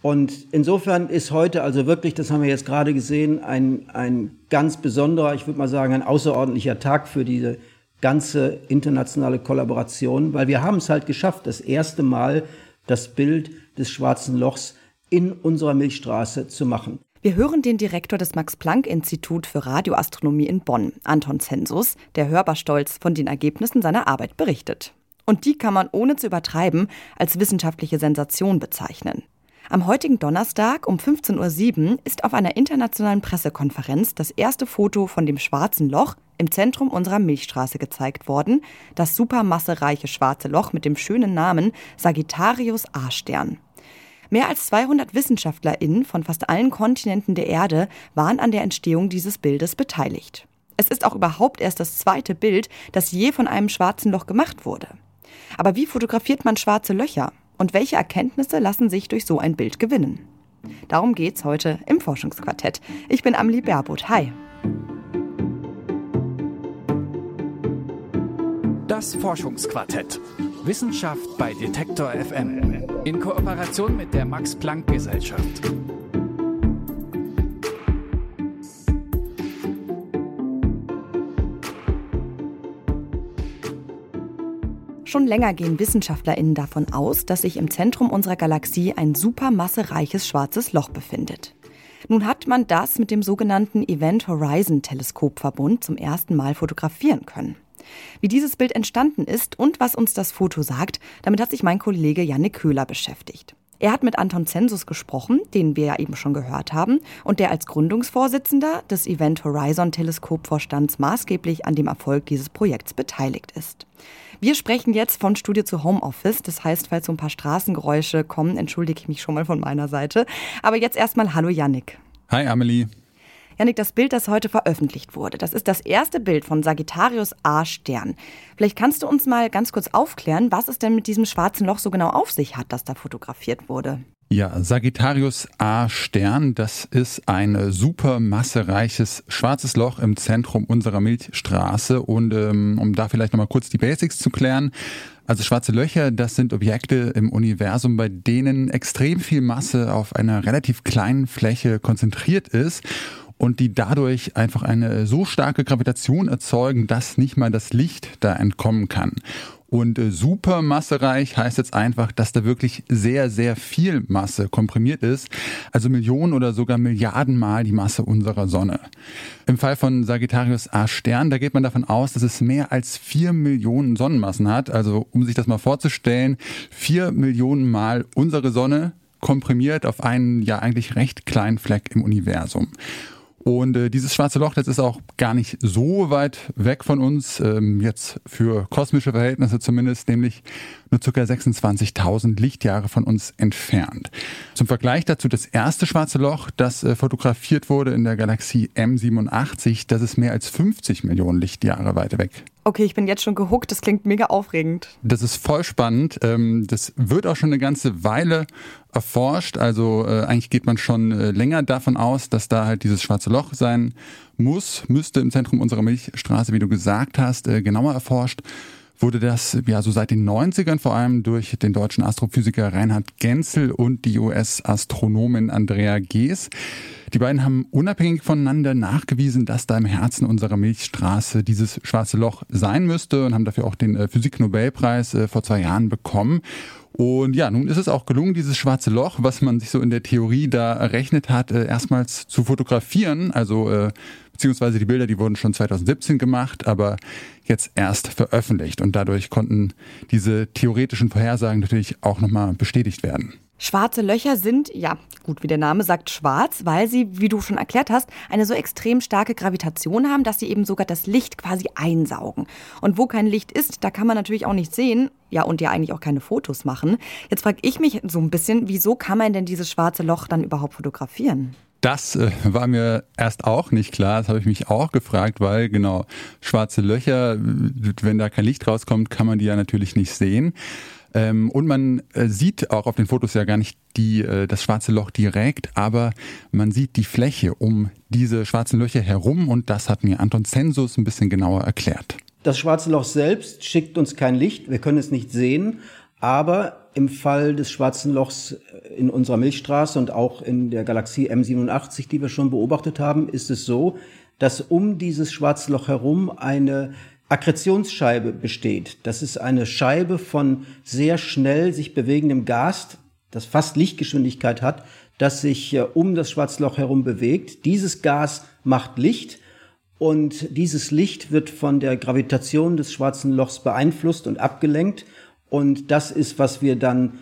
Und insofern ist heute also wirklich, das haben wir jetzt gerade gesehen, ein, ein ganz besonderer, ich würde mal sagen, ein außerordentlicher Tag für diese ganze internationale Kollaboration, weil wir haben es halt geschafft, das erste Mal das Bild des schwarzen Lochs in unserer Milchstraße zu machen. Wir hören den Direktor des Max-Planck-Institut für Radioastronomie in Bonn, Anton Zensus, der hörbar stolz von den Ergebnissen seiner Arbeit berichtet. Und die kann man ohne zu übertreiben als wissenschaftliche Sensation bezeichnen. Am heutigen Donnerstag um 15.07 Uhr ist auf einer internationalen Pressekonferenz das erste Foto von dem schwarzen Loch im Zentrum unserer Milchstraße gezeigt worden, das supermassereiche schwarze Loch mit dem schönen Namen Sagittarius A-Stern. Mehr als 200 WissenschaftlerInnen von fast allen Kontinenten der Erde waren an der Entstehung dieses Bildes beteiligt. Es ist auch überhaupt erst das zweite Bild, das je von einem schwarzen Loch gemacht wurde. Aber wie fotografiert man schwarze Löcher? Und welche Erkenntnisse lassen sich durch so ein Bild gewinnen? Darum geht's heute im Forschungsquartett. Ich bin Amelie Berbot. Hi. Das Forschungsquartett. Wissenschaft bei Detektor FM. In Kooperation mit der Max Schon länger gehen WissenschaftlerInnen davon aus, dass sich im Zentrum unserer Galaxie ein supermassereiches schwarzes Loch befindet. Nun hat man das mit dem sogenannten Event Horizon Teleskopverbund zum ersten Mal fotografieren können. Wie dieses Bild entstanden ist und was uns das Foto sagt, damit hat sich mein Kollege Janne Köhler beschäftigt. Er hat mit Anton Zensus gesprochen, den wir ja eben schon gehört haben, und der als Gründungsvorsitzender des Event Horizon Teleskopvorstands maßgeblich an dem Erfolg dieses Projekts beteiligt ist. Wir sprechen jetzt von Studio zu Homeoffice. Das heißt, falls so ein paar Straßengeräusche kommen, entschuldige ich mich schon mal von meiner Seite. Aber jetzt erstmal Hallo Yannick. Hi Amelie. Janik, das Bild, das heute veröffentlicht wurde, das ist das erste Bild von Sagittarius A Stern. Vielleicht kannst du uns mal ganz kurz aufklären, was es denn mit diesem schwarzen Loch so genau auf sich hat, das da fotografiert wurde. Ja, Sagittarius A Stern, das ist ein super massereiches schwarzes Loch im Zentrum unserer Milchstraße. Und ähm, um da vielleicht nochmal kurz die Basics zu klären. Also schwarze Löcher, das sind Objekte im Universum, bei denen extrem viel Masse auf einer relativ kleinen Fläche konzentriert ist und die dadurch einfach eine so starke Gravitation erzeugen, dass nicht mal das Licht da entkommen kann. Und äh, super massereich heißt jetzt einfach, dass da wirklich sehr, sehr viel Masse komprimiert ist. Also Millionen oder sogar Milliarden Mal die Masse unserer Sonne. Im Fall von Sagittarius A Stern, da geht man davon aus, dass es mehr als vier Millionen Sonnenmassen hat. Also um sich das mal vorzustellen, vier Millionen Mal unsere Sonne komprimiert auf einen ja eigentlich recht kleinen Fleck im Universum. Und äh, dieses schwarze Loch, das ist auch gar nicht so weit weg von uns, ähm, jetzt für kosmische Verhältnisse zumindest, nämlich nur ca. 26.000 Lichtjahre von uns entfernt. Zum Vergleich dazu das erste schwarze Loch, das äh, fotografiert wurde in der Galaxie M87, das ist mehr als 50 Millionen Lichtjahre weit weg. Okay, ich bin jetzt schon gehuckt, das klingt mega aufregend. Das ist voll spannend. Ähm, das wird auch schon eine ganze Weile erforscht. Also äh, eigentlich geht man schon äh, länger davon aus, dass da halt dieses schwarze Loch sein muss, müsste im Zentrum unserer Milchstraße, wie du gesagt hast, genauer erforscht wurde das ja so seit den 90ern vor allem durch den deutschen Astrophysiker Reinhard Genzel und die US-Astronomin Andrea Gees. Die beiden haben unabhängig voneinander nachgewiesen, dass da im Herzen unserer Milchstraße dieses schwarze Loch sein müsste und haben dafür auch den äh, Physiknobelpreis äh, vor zwei Jahren bekommen. Und ja, nun ist es auch gelungen, dieses schwarze Loch, was man sich so in der Theorie da errechnet hat, äh, erstmals zu fotografieren. Also beziehungsweise die Bilder, die wurden schon 2017 gemacht, aber jetzt erst veröffentlicht. Und dadurch konnten diese theoretischen Vorhersagen natürlich auch nochmal bestätigt werden. Schwarze Löcher sind, ja, gut, wie der Name sagt, schwarz, weil sie, wie du schon erklärt hast, eine so extrem starke Gravitation haben, dass sie eben sogar das Licht quasi einsaugen. Und wo kein Licht ist, da kann man natürlich auch nicht sehen, ja, und ja eigentlich auch keine Fotos machen. Jetzt frage ich mich so ein bisschen, wieso kann man denn dieses schwarze Loch dann überhaupt fotografieren? Das äh, war mir erst auch nicht klar. Das habe ich mich auch gefragt, weil genau schwarze Löcher, wenn da kein Licht rauskommt, kann man die ja natürlich nicht sehen. Ähm, und man äh, sieht auch auf den Fotos ja gar nicht die, äh, das schwarze Loch direkt, aber man sieht die Fläche um diese schwarzen Löcher herum und das hat mir Anton Zensus ein bisschen genauer erklärt. Das schwarze Loch selbst schickt uns kein Licht, wir können es nicht sehen, aber im Fall des Schwarzen Lochs in unserer Milchstraße und auch in der Galaxie M87, die wir schon beobachtet haben, ist es so, dass um dieses Schwarze Loch herum eine Akkretionsscheibe besteht. Das ist eine Scheibe von sehr schnell sich bewegendem Gas, das fast Lichtgeschwindigkeit hat, das sich äh, um das Schwarze Loch herum bewegt. Dieses Gas macht Licht und dieses Licht wird von der Gravitation des Schwarzen Lochs beeinflusst und abgelenkt. Und das ist, was wir dann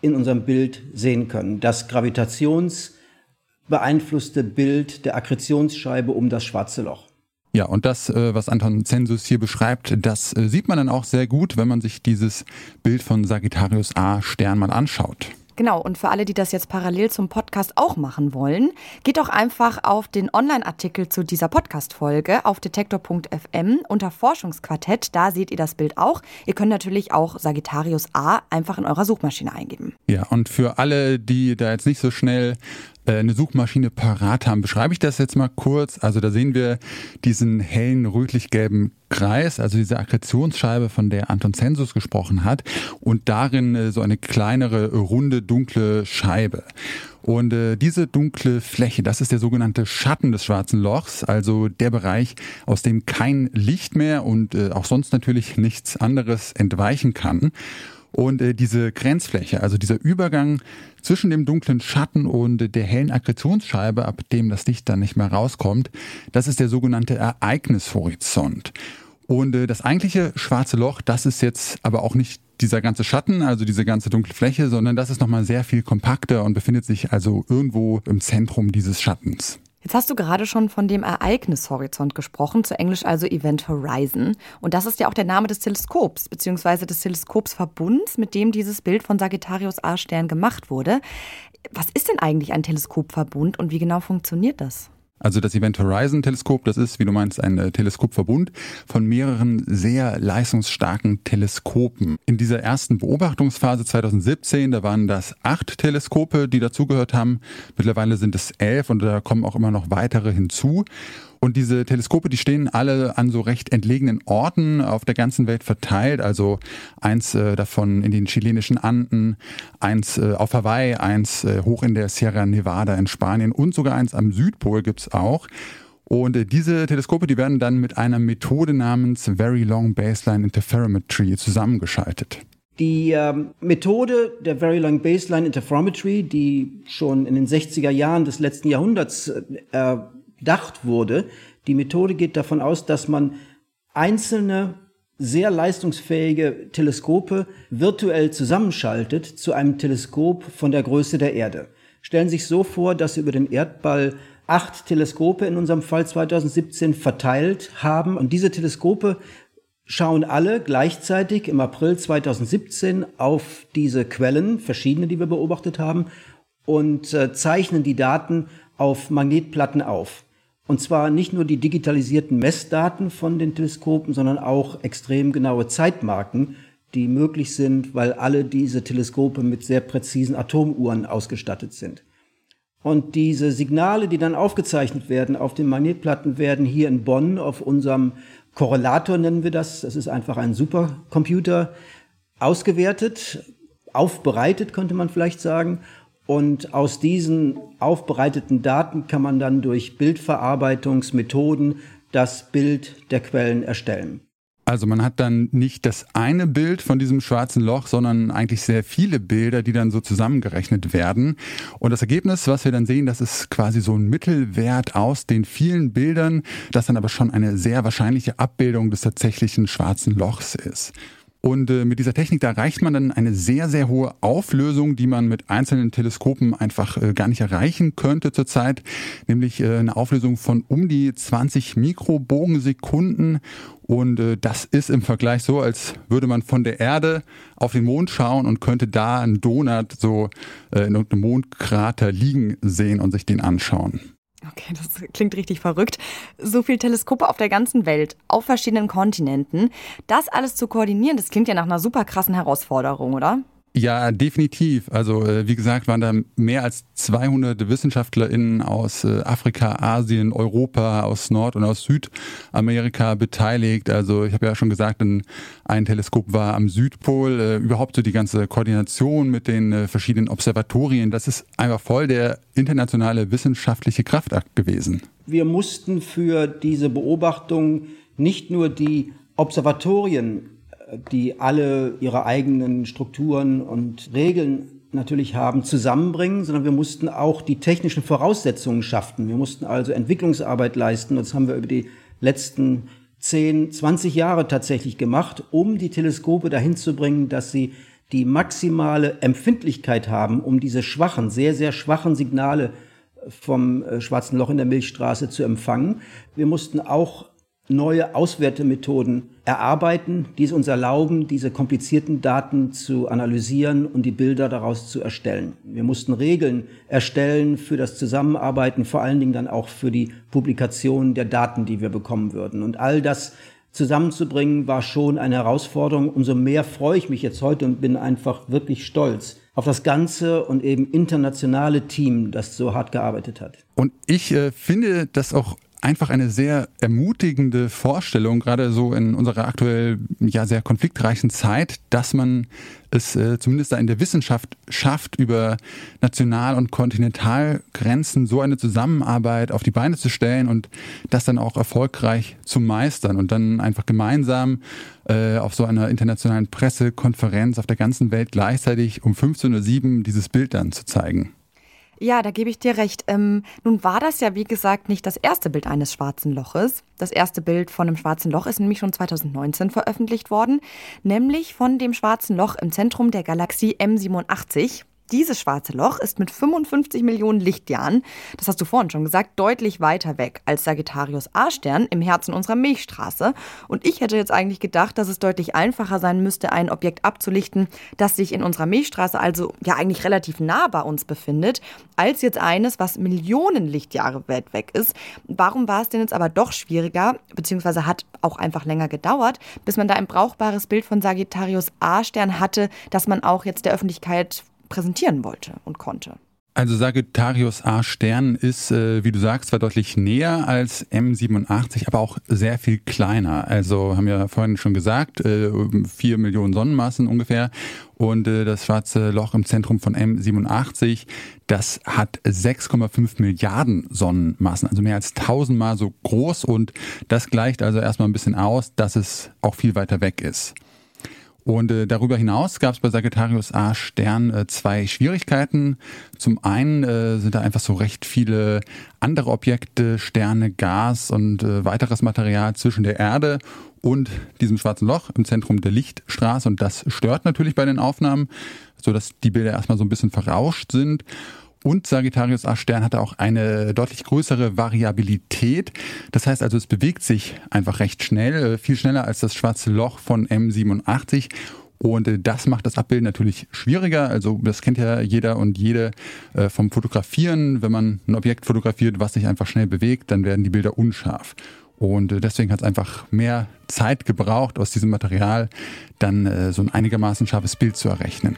in unserem Bild sehen können. Das gravitationsbeeinflusste Bild der Akkretionsscheibe um das Schwarze Loch. Ja, und das, äh, was Anton Zensus hier beschreibt, das äh, sieht man dann auch sehr gut, wenn man sich dieses Bild von Sagittarius A Stern mal anschaut. Genau, und für alle, die das jetzt parallel zum Podcast auch machen wollen, geht doch einfach auf den Online-Artikel zu dieser Podcast-Folge auf detektor.fm unter Forschungsquartett. Da seht ihr das Bild auch. Ihr könnt natürlich auch Sagittarius A einfach in eurer Suchmaschine eingeben. Ja, und für alle, die da jetzt nicht so schnell eine Suchmaschine parat haben, beschreibe ich das jetzt mal kurz. Also da sehen wir diesen hellen rötlich-gelben Kreis, also diese Akkretionsscheibe, von der Anton Zensus gesprochen hat, und darin äh, so eine kleinere, runde, dunkle Scheibe. Und äh, diese dunkle Fläche, das ist der sogenannte Schatten des schwarzen Lochs, also der Bereich, aus dem kein Licht mehr und äh, auch sonst natürlich nichts anderes entweichen kann. Und äh, diese Grenzfläche, also dieser Übergang zwischen dem dunklen Schatten und äh, der hellen Akkretionsscheibe, ab dem das Licht dann nicht mehr rauskommt, das ist der sogenannte Ereignishorizont. Und äh, das eigentliche schwarze Loch, das ist jetzt aber auch nicht dieser ganze Schatten, also diese ganze dunkle Fläche, sondern das ist nochmal sehr viel kompakter und befindet sich also irgendwo im Zentrum dieses Schattens. Jetzt hast du gerade schon von dem Ereignishorizont gesprochen, zu Englisch also Event Horizon. Und das ist ja auch der Name des Teleskops, beziehungsweise des Teleskopsverbunds, mit dem dieses Bild von Sagittarius A-Stern gemacht wurde. Was ist denn eigentlich ein Teleskopverbund und wie genau funktioniert das? Also das Event Horizon Teleskop, das ist, wie du meinst, ein äh, Teleskopverbund von mehreren sehr leistungsstarken Teleskopen. In dieser ersten Beobachtungsphase 2017, da waren das acht Teleskope, die dazugehört haben. Mittlerweile sind es elf und da kommen auch immer noch weitere hinzu. Und diese Teleskope, die stehen alle an so recht entlegenen Orten auf der ganzen Welt verteilt. Also eins äh, davon in den chilenischen Anden, eins äh, auf Hawaii, eins äh, hoch in der Sierra Nevada in Spanien und sogar eins am Südpol gibt's auch. Und äh, diese Teleskope, die werden dann mit einer Methode namens Very Long Baseline Interferometry zusammengeschaltet. Die ähm, Methode der Very Long Baseline Interferometry, die schon in den 60er Jahren des letzten Jahrhunderts äh, gedacht wurde. Die Methode geht davon aus, dass man einzelne sehr leistungsfähige Teleskope virtuell zusammenschaltet zu einem Teleskop von der Größe der Erde. Stellen Sie sich so vor, dass Sie über den Erdball acht Teleskope in unserem Fall 2017 verteilt haben und diese Teleskope schauen alle gleichzeitig im April 2017 auf diese Quellen, verschiedene, die wir beobachtet haben, und äh, zeichnen die Daten auf Magnetplatten auf. Und zwar nicht nur die digitalisierten Messdaten von den Teleskopen, sondern auch extrem genaue Zeitmarken, die möglich sind, weil alle diese Teleskope mit sehr präzisen Atomuhren ausgestattet sind. Und diese Signale, die dann aufgezeichnet werden auf den Magnetplatten, werden hier in Bonn auf unserem Korrelator nennen wir das. Das ist einfach ein Supercomputer ausgewertet, aufbereitet, könnte man vielleicht sagen. Und aus diesen aufbereiteten Daten kann man dann durch Bildverarbeitungsmethoden das Bild der Quellen erstellen. Also man hat dann nicht das eine Bild von diesem schwarzen Loch, sondern eigentlich sehr viele Bilder, die dann so zusammengerechnet werden. Und das Ergebnis, was wir dann sehen, das ist quasi so ein Mittelwert aus den vielen Bildern, das dann aber schon eine sehr wahrscheinliche Abbildung des tatsächlichen schwarzen Lochs ist. Und äh, mit dieser Technik, da erreicht man dann eine sehr, sehr hohe Auflösung, die man mit einzelnen Teleskopen einfach äh, gar nicht erreichen könnte zurzeit, nämlich äh, eine Auflösung von um die 20 Mikrobogensekunden. Und äh, das ist im Vergleich so, als würde man von der Erde auf den Mond schauen und könnte da einen Donut so äh, in irgendeinem Mondkrater liegen sehen und sich den anschauen. Okay, das klingt richtig verrückt. So viele Teleskope auf der ganzen Welt, auf verschiedenen Kontinenten. Das alles zu koordinieren, das klingt ja nach einer super krassen Herausforderung, oder? Ja, definitiv. Also äh, wie gesagt, waren da mehr als 200 WissenschaftlerInnen aus äh, Afrika, Asien, Europa, aus Nord- und aus Südamerika beteiligt. Also ich habe ja schon gesagt, ein Teleskop war am Südpol. Äh, überhaupt so die ganze Koordination mit den verschiedenen Observatorien, das ist einfach voll der internationale wissenschaftliche Kraftakt gewesen. Wir mussten für diese Beobachtung nicht nur die Observatorien die alle ihre eigenen Strukturen und Regeln natürlich haben, zusammenbringen, sondern wir mussten auch die technischen Voraussetzungen schaffen. Wir mussten also Entwicklungsarbeit leisten. Das haben wir über die letzten 10, 20 Jahre tatsächlich gemacht, um die Teleskope dahin zu bringen, dass sie die maximale Empfindlichkeit haben, um diese schwachen, sehr, sehr schwachen Signale vom äh, schwarzen Loch in der Milchstraße zu empfangen. Wir mussten auch neue Auswertemethoden erarbeiten, die es uns erlauben, diese komplizierten Daten zu analysieren und die Bilder daraus zu erstellen. Wir mussten Regeln erstellen für das Zusammenarbeiten, vor allen Dingen dann auch für die Publikation der Daten, die wir bekommen würden. Und all das zusammenzubringen war schon eine Herausforderung. Umso mehr freue ich mich jetzt heute und bin einfach wirklich stolz auf das ganze und eben internationale Team, das so hart gearbeitet hat. Und ich äh, finde das auch einfach eine sehr ermutigende Vorstellung, gerade so in unserer aktuell ja sehr konfliktreichen Zeit, dass man es äh, zumindest da in der Wissenschaft schafft, über National- und Kontinentalgrenzen so eine Zusammenarbeit auf die Beine zu stellen und das dann auch erfolgreich zu meistern und dann einfach gemeinsam äh, auf so einer internationalen Pressekonferenz auf der ganzen Welt gleichzeitig um 15.07 Uhr dieses Bild dann zu zeigen. Ja, da gebe ich dir recht. Ähm, nun war das ja, wie gesagt, nicht das erste Bild eines schwarzen Loches. Das erste Bild von einem schwarzen Loch ist nämlich schon 2019 veröffentlicht worden, nämlich von dem schwarzen Loch im Zentrum der Galaxie M87. Dieses schwarze Loch ist mit 55 Millionen Lichtjahren, das hast du vorhin schon gesagt, deutlich weiter weg als Sagittarius A-Stern im Herzen unserer Milchstraße. Und ich hätte jetzt eigentlich gedacht, dass es deutlich einfacher sein müsste, ein Objekt abzulichten, das sich in unserer Milchstraße also ja eigentlich relativ nah bei uns befindet, als jetzt eines, was Millionen Lichtjahre weit weg ist. Warum war es denn jetzt aber doch schwieriger, beziehungsweise hat auch einfach länger gedauert, bis man da ein brauchbares Bild von Sagittarius A-Stern hatte, das man auch jetzt der Öffentlichkeit präsentieren wollte und konnte. Also Sagittarius A Stern ist, äh, wie du sagst, zwar deutlich näher als M87, aber auch sehr viel kleiner. Also haben wir vorhin schon gesagt, äh, vier Millionen Sonnenmassen ungefähr. Und äh, das schwarze Loch im Zentrum von M87, das hat 6,5 Milliarden Sonnenmassen, also mehr als tausendmal so groß. Und das gleicht also erstmal ein bisschen aus, dass es auch viel weiter weg ist. Und äh, darüber hinaus gab es bei Sagittarius A Stern äh, zwei Schwierigkeiten. Zum einen äh, sind da einfach so recht viele andere Objekte, Sterne, Gas und äh, weiteres Material zwischen der Erde und diesem schwarzen Loch im Zentrum der Lichtstraße. Und das stört natürlich bei den Aufnahmen, so dass die Bilder erstmal so ein bisschen verrauscht sind. Und Sagittarius A Stern hatte auch eine deutlich größere Variabilität. Das heißt also, es bewegt sich einfach recht schnell, äh, viel schneller als das schwarze Loch von M87. Und äh, das macht das Abbilden natürlich schwieriger. Also das kennt ja jeder und jede äh, vom Fotografieren. Wenn man ein Objekt fotografiert, was sich einfach schnell bewegt, dann werden die Bilder unscharf. Und deswegen hat es einfach mehr Zeit gebraucht, aus diesem Material dann so ein einigermaßen scharfes Bild zu errechnen.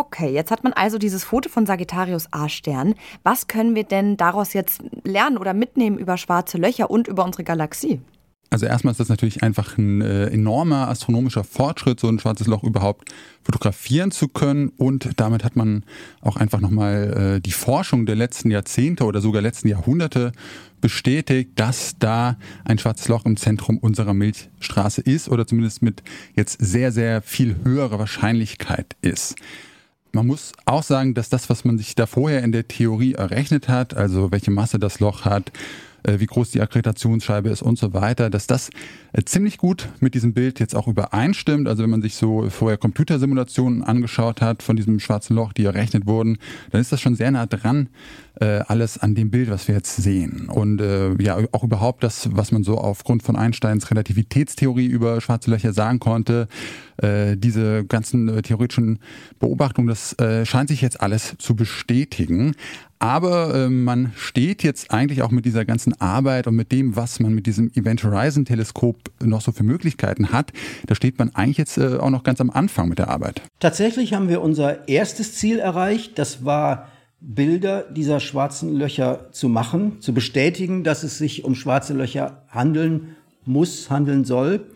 Okay, jetzt hat man also dieses Foto von Sagittarius A-Stern. Was können wir denn daraus jetzt lernen oder mitnehmen über schwarze Löcher und über unsere Galaxie? Also erstmal ist das natürlich einfach ein äh, enormer astronomischer Fortschritt, so ein schwarzes Loch überhaupt fotografieren zu können. Und damit hat man auch einfach nochmal äh, die Forschung der letzten Jahrzehnte oder sogar letzten Jahrhunderte bestätigt, dass da ein schwarzes Loch im Zentrum unserer Milchstraße ist oder zumindest mit jetzt sehr, sehr viel höherer Wahrscheinlichkeit ist. Man muss auch sagen, dass das, was man sich da vorher in der Theorie errechnet hat, also welche Masse das Loch hat, wie groß die Akkreditationsscheibe ist und so weiter, dass das äh, ziemlich gut mit diesem Bild jetzt auch übereinstimmt. Also wenn man sich so vorher Computersimulationen angeschaut hat von diesem schwarzen Loch, die errechnet wurden, dann ist das schon sehr nah dran äh, alles an dem Bild, was wir jetzt sehen. Und äh, ja, auch überhaupt das, was man so aufgrund von Einsteins Relativitätstheorie über schwarze Löcher sagen konnte, äh, diese ganzen äh, theoretischen Beobachtungen, das äh, scheint sich jetzt alles zu bestätigen. Aber äh, man steht jetzt eigentlich auch mit dieser ganzen Arbeit und mit dem, was man mit diesem Event Horizon Teleskop noch so für Möglichkeiten hat, da steht man eigentlich jetzt äh, auch noch ganz am Anfang mit der Arbeit. Tatsächlich haben wir unser erstes Ziel erreicht. Das war Bilder dieser schwarzen Löcher zu machen, zu bestätigen, dass es sich um schwarze Löcher handeln muss, handeln soll.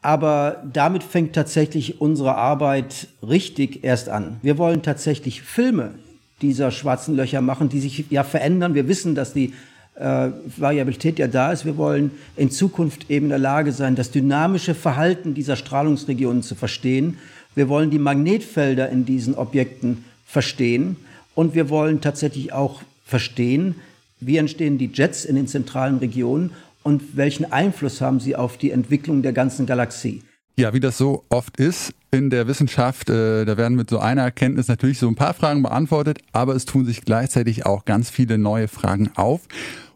Aber damit fängt tatsächlich unsere Arbeit richtig erst an. Wir wollen tatsächlich Filme dieser schwarzen Löcher machen, die sich ja verändern. Wir wissen, dass die äh, Variabilität ja da ist. Wir wollen in Zukunft eben in der Lage sein, das dynamische Verhalten dieser Strahlungsregionen zu verstehen. Wir wollen die Magnetfelder in diesen Objekten verstehen. Und wir wollen tatsächlich auch verstehen, wie entstehen die Jets in den zentralen Regionen und welchen Einfluss haben sie auf die Entwicklung der ganzen Galaxie. Ja, wie das so oft ist in der Wissenschaft, äh, da werden mit so einer Erkenntnis natürlich so ein paar Fragen beantwortet, aber es tun sich gleichzeitig auch ganz viele neue Fragen auf.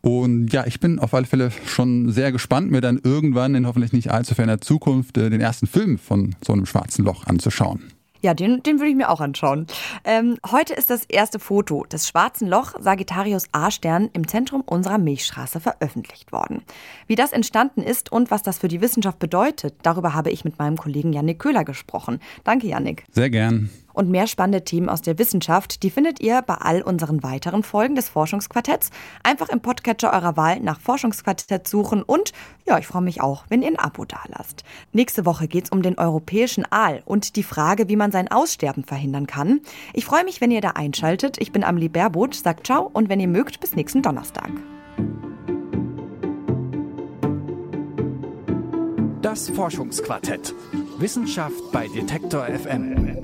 Und ja, ich bin auf alle Fälle schon sehr gespannt, mir dann irgendwann in hoffentlich nicht allzu ferner Zukunft äh, den ersten Film von so einem schwarzen Loch anzuschauen. Ja, den, den würde ich mir auch anschauen. Ähm, heute ist das erste Foto des schwarzen Loch Sagittarius A-Stern im Zentrum unserer Milchstraße veröffentlicht worden. Wie das entstanden ist und was das für die Wissenschaft bedeutet, darüber habe ich mit meinem Kollegen Yannick Köhler gesprochen. Danke, Yannick. Sehr gern. Und mehr spannende Themen aus der Wissenschaft, die findet ihr bei all unseren weiteren Folgen des Forschungsquartetts. Einfach im Podcatcher eurer Wahl nach Forschungsquartett suchen und ja, ich freue mich auch, wenn ihr ein Abo dalasst. Nächste Woche geht es um den europäischen Aal und die Frage, wie man sein Aussterben verhindern kann. Ich freue mich, wenn ihr da einschaltet. Ich bin Amelie Baerboth, sagt ciao und wenn ihr mögt, bis nächsten Donnerstag. Das Forschungsquartett. Wissenschaft bei Detektor FM.